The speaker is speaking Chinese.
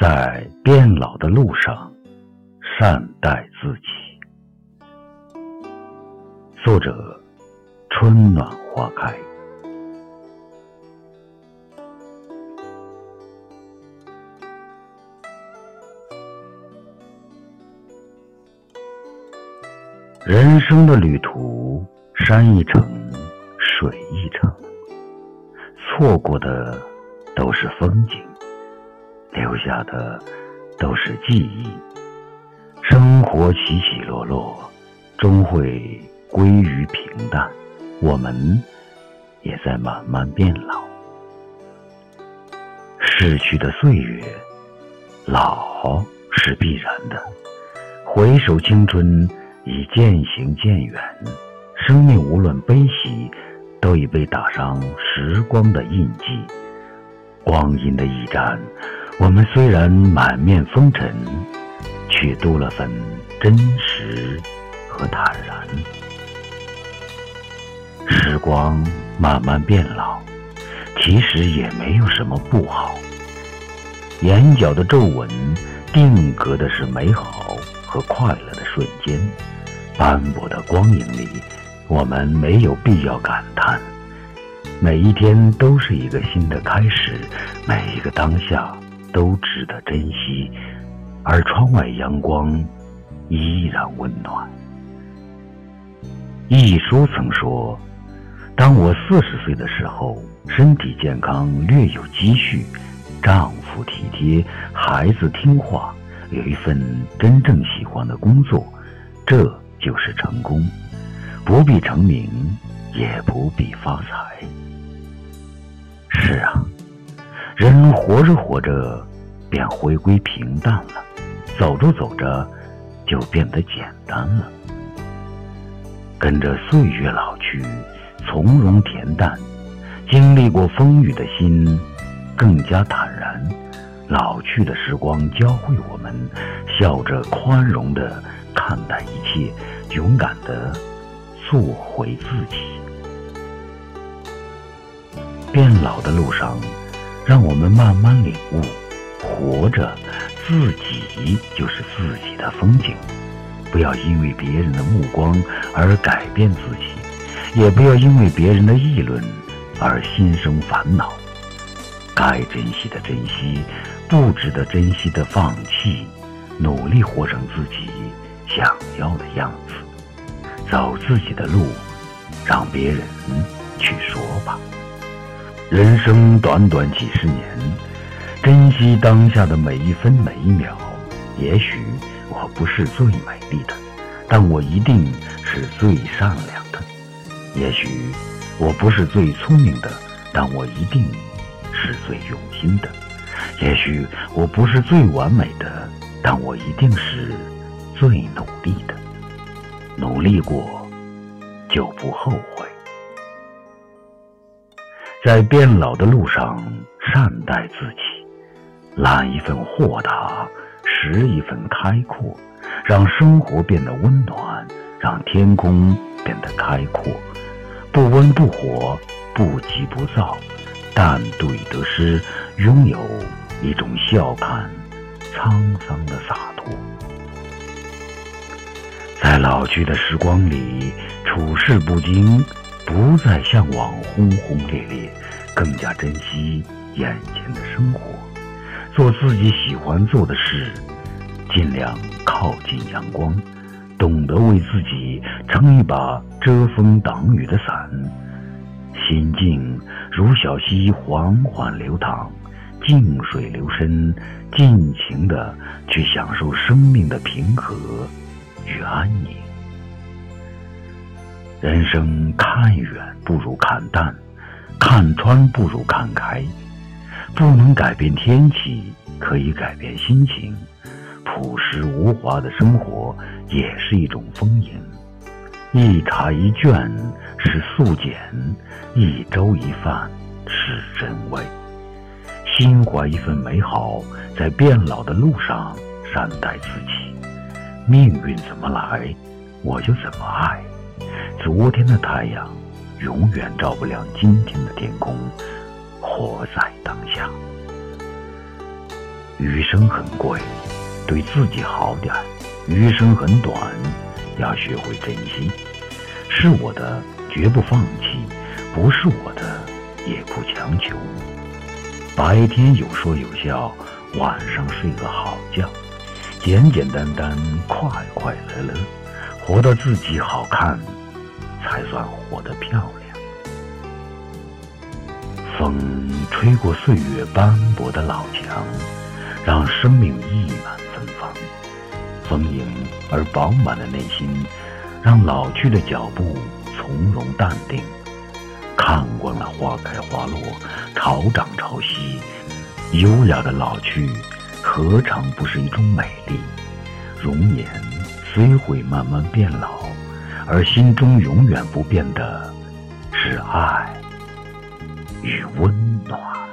在变老的路上，善待自己。作者：春暖花开。人生的旅途，山一程，水一程，错过的都是风景。留下的都是记忆，生活起起落落，终会归于平淡。我们也在慢慢变老，逝去的岁月，老是必然的。回首青春，已渐行渐远，生命无论悲喜，都已被打上时光的印记。光阴的驿站。我们虽然满面风尘，却多了份真实和坦然。时光慢慢变老，其实也没有什么不好。眼角的皱纹，定格的是美好和快乐的瞬间。斑驳的光影里，我们没有必要感叹。每一天都是一个新的开始，每一个当下。都值得珍惜，而窗外阳光依然温暖。一书曾说：“当我四十岁的时候，身体健康，略有积蓄，丈夫体贴，孩子听话，有一份真正喜欢的工作，这就是成功。不必成名，也不必发财。”是啊。人活着活着，便回归平淡了；走着走着，就变得简单了。跟着岁月老去，从容恬淡，经历过风雨的心更加坦然。老去的时光教会我们，笑着宽容的看待一切，勇敢的做回自己。变老的路上。让我们慢慢领悟，活着，自己就是自己的风景。不要因为别人的目光而改变自己，也不要因为别人的议论而心生烦恼。该珍惜的珍惜，不值得珍惜的放弃。努力活成自己想要的样子，走自己的路，让别人去说吧。人生短短几十年，珍惜当下的每一分每一秒。也许我不是最美丽的，但我一定是最善良的；也许我不是最聪明的，但我一定是最用心的；也许我不是最完美的，但我一定是最努力的。努力过，就不后悔。在变老的路上，善待自己，揽一份豁达，拾一份开阔，让生活变得温暖，让天空变得开阔。不温不火，不急不躁，淡对得失，拥有一种笑看沧桑的洒脱。在老去的时光里，处事不惊。不再向往轰轰烈烈，更加珍惜眼前的生活，做自己喜欢做的事，尽量靠近阳光，懂得为自己撑一把遮风挡雨的伞，心境如小溪缓缓流淌，静水流深，尽情的去享受生命的平和与安宁。人生看远不如看淡，看穿不如看开。不能改变天气，可以改变心情。朴实无华的生活也是一种丰盈。一茶一卷是素简，一粥一饭是真味。心怀一份美好，在变老的路上善待自己。命运怎么来，我就怎么爱。昨天的太阳永远照不亮今天的天空，活在当下。余生很贵，对自己好点；余生很短，要学会珍惜。是我的，绝不放弃；不是我的，也不强求。白天有说有笑，晚上睡个好觉，简简单单，快快乐乐，活得自己好看，才算活得漂亮。风吹过岁月斑驳的老墙，让生命溢满芬芳。丰盈而饱满的内心，让老去的脚步从容淡定。看惯了花开花落，潮涨潮汐，优雅的老去，何尝不是一种美丽？容颜虽会慢慢变老，而心中永远不变的是爱与温暖。